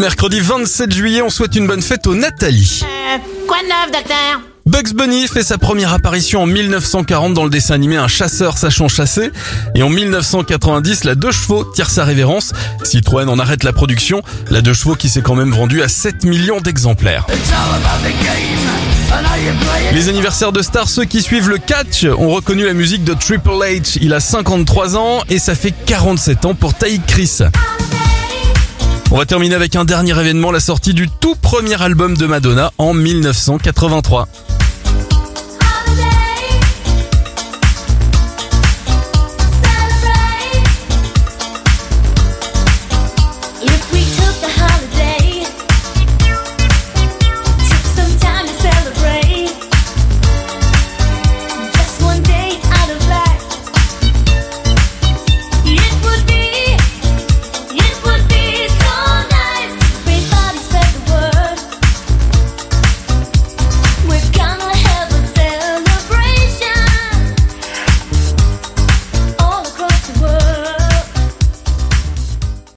mercredi 27 juillet, on souhaite une bonne fête aux Nathalie. Euh, quoi de neuf, docteur Bugs Bunny fait sa première apparition en 1940 dans le dessin animé Un chasseur sachant chasser. Et en 1990, la deux chevaux tire sa révérence. Citroën en arrête la production. La deux chevaux qui s'est quand même vendue à 7 millions d'exemplaires. Les anniversaires de stars, ceux qui suivent le catch, ont reconnu la musique de Triple H. Il a 53 ans et ça fait 47 ans pour Taïk Chris. On va terminer avec un dernier événement, la sortie du tout premier album de Madonna en 1983.